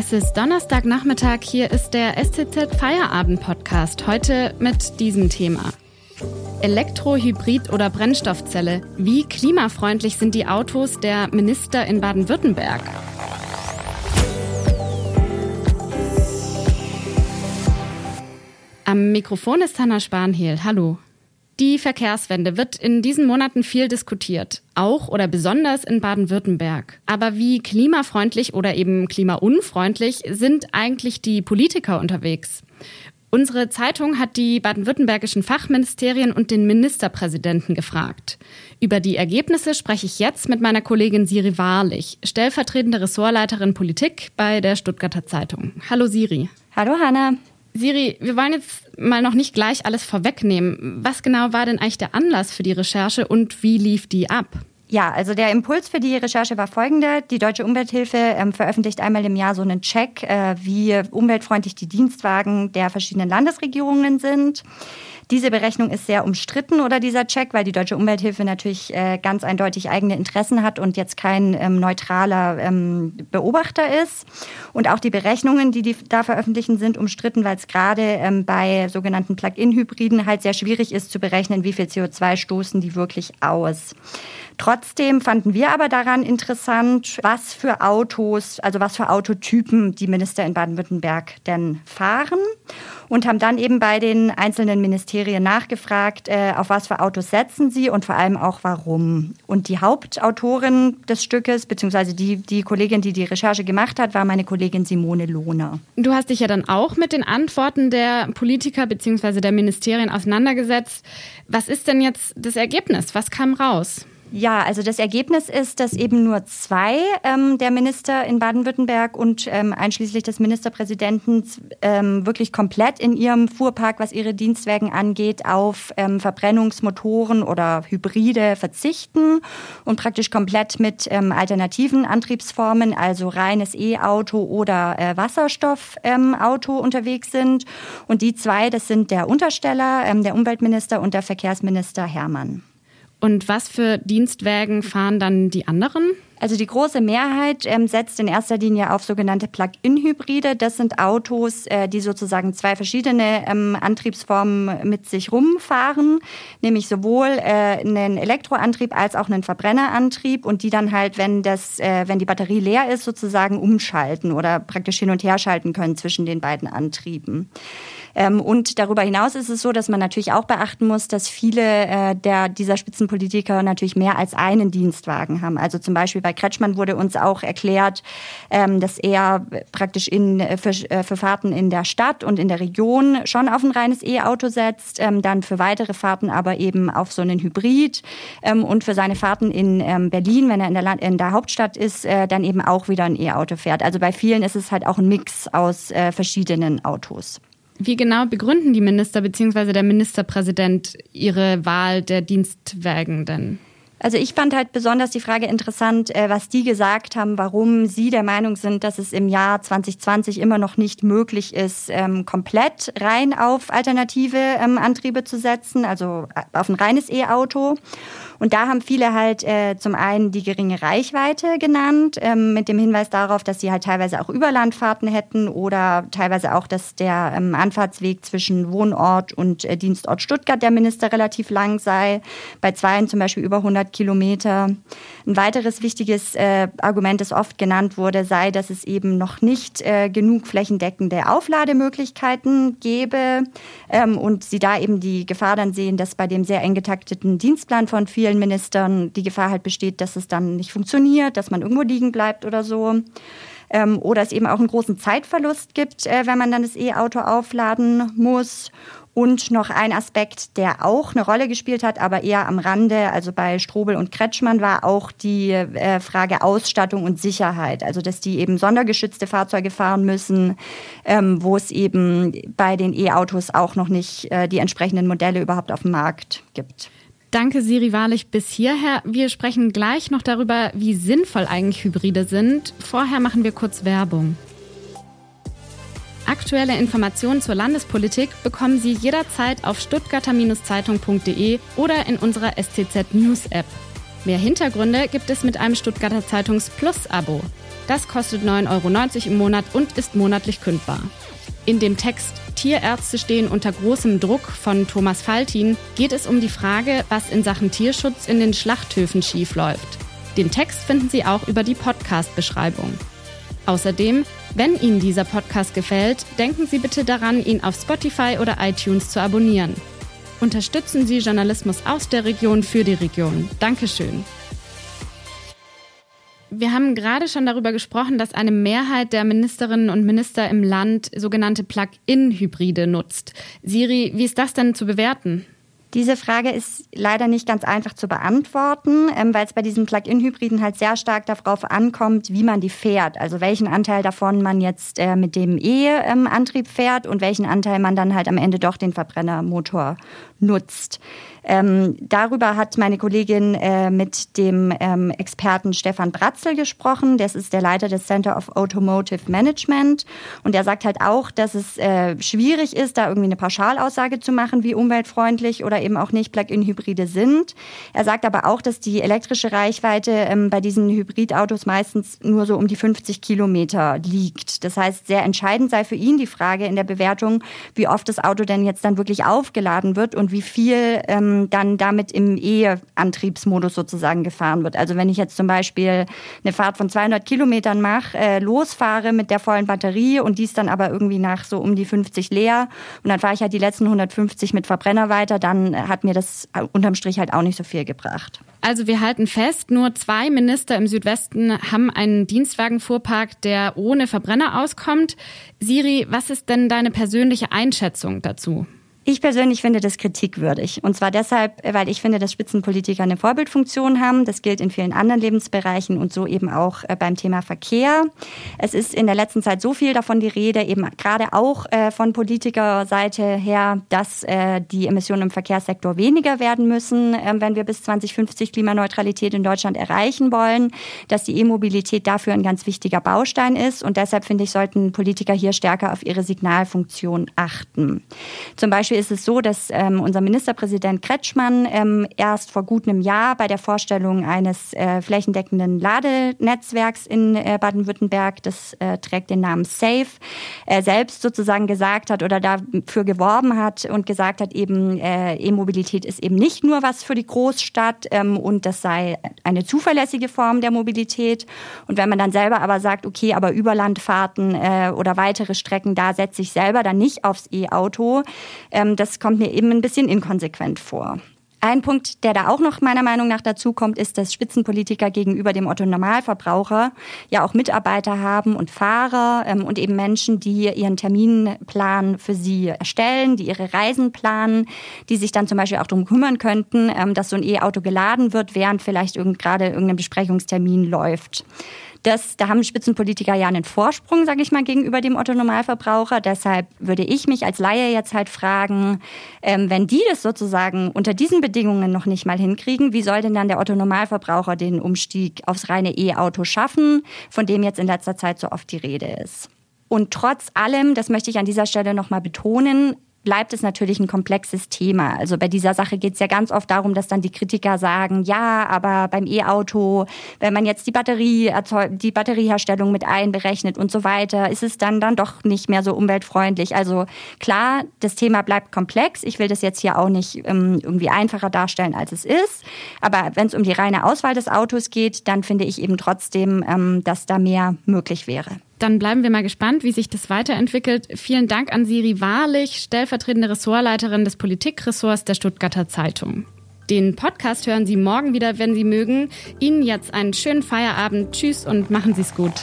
Es ist Donnerstagnachmittag, hier ist der STZ Feierabend Podcast, heute mit diesem Thema. Elektro, Hybrid oder Brennstoffzelle. Wie klimafreundlich sind die Autos der Minister in Baden-Württemberg? Am Mikrofon ist Hanna Spanhehl. Hallo. Die Verkehrswende wird in diesen Monaten viel diskutiert, auch oder besonders in Baden-Württemberg. Aber wie klimafreundlich oder eben klimaunfreundlich sind eigentlich die Politiker unterwegs? Unsere Zeitung hat die baden-württembergischen Fachministerien und den Ministerpräsidenten gefragt. Über die Ergebnisse spreche ich jetzt mit meiner Kollegin Siri Wahrlich, stellvertretende Ressortleiterin Politik bei der Stuttgarter Zeitung. Hallo Siri. Hallo Hanna. Siri, wir wollen jetzt mal noch nicht gleich alles vorwegnehmen. Was genau war denn eigentlich der Anlass für die Recherche und wie lief die ab? Ja, also der Impuls für die Recherche war folgender. Die Deutsche Umwelthilfe ähm, veröffentlicht einmal im Jahr so einen Check, äh, wie umweltfreundlich die Dienstwagen der verschiedenen Landesregierungen sind. Diese Berechnung ist sehr umstritten oder dieser Check, weil die Deutsche Umwelthilfe natürlich äh, ganz eindeutig eigene Interessen hat und jetzt kein ähm, neutraler ähm, Beobachter ist. Und auch die Berechnungen, die die da veröffentlichen, sind umstritten, weil es gerade ähm, bei sogenannten Plug-in-Hybriden halt sehr schwierig ist zu berechnen, wie viel CO2 stoßen die wirklich aus. Trotzdem fanden wir aber daran interessant, was für Autos, also was für Autotypen die Minister in Baden-Württemberg denn fahren und haben dann eben bei den einzelnen Ministerien nachgefragt, äh, auf was für Autos setzen sie und vor allem auch warum. Und die Hauptautorin des Stückes, beziehungsweise die, die Kollegin, die die Recherche gemacht hat, war meine Kollegin Simone Lohner. Du hast dich ja dann auch mit den Antworten der Politiker beziehungsweise der Ministerien auseinandergesetzt. Was ist denn jetzt das Ergebnis? Was kam raus? Ja, also das Ergebnis ist, dass eben nur zwei ähm, der Minister in Baden-Württemberg und ähm, einschließlich des Ministerpräsidenten ähm, wirklich komplett in ihrem Fuhrpark, was ihre Dienstwagen angeht, auf ähm, Verbrennungsmotoren oder Hybride verzichten und praktisch komplett mit ähm, alternativen Antriebsformen, also reines E-Auto oder äh, Wasserstoffauto ähm, unterwegs sind. Und die zwei, das sind der Untersteller, ähm, der Umweltminister und der Verkehrsminister Hermann. Und was für Dienstwägen fahren dann die anderen? Also die große Mehrheit ähm, setzt in erster Linie auf sogenannte Plug-in-Hybride. Das sind Autos, äh, die sozusagen zwei verschiedene ähm, Antriebsformen mit sich rumfahren, nämlich sowohl äh, einen Elektroantrieb als auch einen Verbrennerantrieb und die dann halt, wenn das, äh, wenn die Batterie leer ist, sozusagen umschalten oder praktisch hin und her schalten können zwischen den beiden Antrieben. Ähm, und darüber hinaus ist es so, dass man natürlich auch beachten muss, dass viele äh, der, dieser Spitzenpolitiker natürlich mehr als einen Dienstwagen haben. Also zum Beispiel bei Kretschmann wurde uns auch erklärt, ähm, dass er praktisch in, äh, für, äh, für Fahrten in der Stadt und in der Region schon auf ein reines E-Auto setzt, ähm, dann für weitere Fahrten aber eben auf so einen Hybrid und für seine Fahrten in Berlin, wenn er in der, Land in der Hauptstadt ist, äh, dann eben auch wieder ein E-Auto fährt. Also bei vielen ist es halt auch ein Mix aus äh, verschiedenen Autos. Wie genau begründen die Minister bzw. der Ministerpräsident ihre Wahl der Dienstwagen denn? Also ich fand halt besonders die Frage interessant, äh, was die gesagt haben, warum sie der Meinung sind, dass es im Jahr 2020 immer noch nicht möglich ist, ähm, komplett rein auf alternative ähm, Antriebe zu setzen, also äh, auf ein reines E-Auto. Und da haben viele halt äh, zum einen die geringe Reichweite genannt, ähm, mit dem Hinweis darauf, dass sie halt teilweise auch Überlandfahrten hätten oder teilweise auch, dass der ähm, Anfahrtsweg zwischen Wohnort und äh, Dienstort Stuttgart der Minister relativ lang sei. Bei zweien zum Beispiel über 100 Kilometer. Ein weiteres wichtiges äh, Argument, das oft genannt wurde, sei, dass es eben noch nicht äh, genug flächendeckende Auflademöglichkeiten gäbe ähm, und sie da eben die Gefahr dann sehen, dass bei dem sehr eng getakteten Dienstplan von vier vielen Ministern die Gefahr halt besteht, dass es dann nicht funktioniert, dass man irgendwo liegen bleibt oder so. Ähm, oder es eben auch einen großen Zeitverlust gibt, äh, wenn man dann das E-Auto aufladen muss. Und noch ein Aspekt, der auch eine Rolle gespielt hat, aber eher am Rande, also bei Strobel und Kretschmann, war auch die äh, Frage Ausstattung und Sicherheit. Also, dass die eben sondergeschützte Fahrzeuge fahren müssen, ähm, wo es eben bei den E-Autos auch noch nicht äh, die entsprechenden Modelle überhaupt auf dem Markt gibt. Danke, Siri Wahrlich, bis hierher. Wir sprechen gleich noch darüber, wie sinnvoll eigentlich Hybride sind. Vorher machen wir kurz Werbung. Aktuelle Informationen zur Landespolitik bekommen Sie jederzeit auf stuttgarter-zeitung.de oder in unserer STZ News App. Mehr Hintergründe gibt es mit einem Stuttgarter Zeitungs Plus-Abo. Das kostet 9,90 Euro im Monat und ist monatlich kündbar. In dem Text Tierärzte stehen unter großem Druck von Thomas Faltin geht es um die Frage, was in Sachen Tierschutz in den Schlachthöfen schiefläuft. Den Text finden Sie auch über die Podcast-Beschreibung. Außerdem, wenn Ihnen dieser Podcast gefällt, denken Sie bitte daran, ihn auf Spotify oder iTunes zu abonnieren. Unterstützen Sie Journalismus aus der Region für die Region. Dankeschön. Wir haben gerade schon darüber gesprochen, dass eine Mehrheit der Ministerinnen und Minister im Land sogenannte Plug-in-Hybride nutzt. Siri, wie ist das denn zu bewerten? Diese Frage ist leider nicht ganz einfach zu beantworten, ähm, weil es bei diesen Plug-in-Hybriden halt sehr stark darauf ankommt, wie man die fährt. Also welchen Anteil davon man jetzt äh, mit dem E-Antrieb fährt und welchen Anteil man dann halt am Ende doch den Verbrennermotor nutzt. Ähm, darüber hat meine Kollegin äh, mit dem ähm, Experten Stefan Bratzel gesprochen. Das ist der Leiter des Center of Automotive Management. Und er sagt halt auch, dass es äh, schwierig ist, da irgendwie eine Pauschalaussage zu machen, wie umweltfreundlich oder eben auch nicht Plug-in-Hybride sind. Er sagt aber auch, dass die elektrische Reichweite ähm, bei diesen Hybridautos meistens nur so um die 50 Kilometer liegt. Das heißt, sehr entscheidend sei für ihn die Frage in der Bewertung, wie oft das Auto denn jetzt dann wirklich aufgeladen wird und wie viel ähm, dann damit im E-Antriebsmodus sozusagen gefahren wird. Also wenn ich jetzt zum Beispiel eine Fahrt von 200 Kilometern mache, äh, losfahre mit der vollen Batterie und dies dann aber irgendwie nach so um die 50 leer und dann fahre ich halt die letzten 150 mit Verbrenner weiter, dann hat mir das unterm Strich halt auch nicht so viel gebracht. Also wir halten fest, nur zwei Minister im Südwesten haben einen Dienstwagenfuhrpark, der ohne Verbrenner auskommt. Siri, was ist denn deine persönliche Einschätzung dazu? Ich persönlich finde das kritikwürdig. Und zwar deshalb, weil ich finde, dass Spitzenpolitiker eine Vorbildfunktion haben. Das gilt in vielen anderen Lebensbereichen und so eben auch äh, beim Thema Verkehr. Es ist in der letzten Zeit so viel davon die Rede, eben gerade auch äh, von Politikerseite her, dass äh, die Emissionen im Verkehrssektor weniger werden müssen, ähm, wenn wir bis 2050 Klimaneutralität in Deutschland erreichen wollen, dass die E-Mobilität dafür ein ganz wichtiger Baustein ist. Und deshalb finde ich, sollten Politiker hier stärker auf ihre Signalfunktion achten. Zum Beispiel ist es so, dass ähm, unser Ministerpräsident Kretschmann ähm, erst vor gut einem Jahr bei der Vorstellung eines äh, flächendeckenden Ladenetzwerks in äh, Baden-Württemberg, das äh, trägt den Namen SAFE, äh, selbst sozusagen gesagt hat oder dafür geworben hat und gesagt hat, eben äh, E-Mobilität ist eben nicht nur was für die Großstadt ähm, und das sei eine zuverlässige Form der Mobilität. Und wenn man dann selber aber sagt, okay, aber Überlandfahrten äh, oder weitere Strecken, da setze ich selber dann nicht aufs E-Auto, ähm, das kommt mir eben ein bisschen inkonsequent vor. Ein Punkt, der da auch noch meiner Meinung nach dazu kommt, ist, dass Spitzenpolitiker gegenüber dem Otto Normalverbraucher ja auch Mitarbeiter haben und Fahrer ähm, und eben Menschen, die ihren Terminplan für sie erstellen, die ihre Reisen planen, die sich dann zum Beispiel auch darum kümmern könnten, ähm, dass so ein E-Auto geladen wird, während vielleicht irgend, gerade irgendein Besprechungstermin läuft. Das, da haben Spitzenpolitiker ja einen Vorsprung, sage ich mal, gegenüber dem Otto-Normalverbraucher. Deshalb würde ich mich als Laie jetzt halt fragen, ähm, wenn die das sozusagen unter diesen Bedingungen noch nicht mal hinkriegen, wie soll denn dann der Otto-Normalverbraucher den Umstieg aufs reine E-Auto schaffen, von dem jetzt in letzter Zeit so oft die Rede ist? Und trotz allem, das möchte ich an dieser Stelle nochmal betonen, bleibt es natürlich ein komplexes Thema. Also bei dieser Sache geht es ja ganz oft darum, dass dann die Kritiker sagen, ja, aber beim E-Auto, wenn man jetzt die Batterie die Batterieherstellung mit einberechnet und so weiter, ist es dann dann doch nicht mehr so umweltfreundlich. Also klar, das Thema bleibt komplex. Ich will das jetzt hier auch nicht ähm, irgendwie einfacher darstellen, als es ist. Aber wenn es um die reine Auswahl des Autos geht, dann finde ich eben trotzdem, ähm, dass da mehr möglich wäre. Dann bleiben wir mal gespannt, wie sich das weiterentwickelt. Vielen Dank an Siri Wahrlich, stellvertretende Ressortleiterin des Politikressorts der Stuttgarter Zeitung. Den Podcast hören Sie morgen wieder, wenn Sie mögen. Ihnen jetzt einen schönen Feierabend. Tschüss und machen Sie es gut.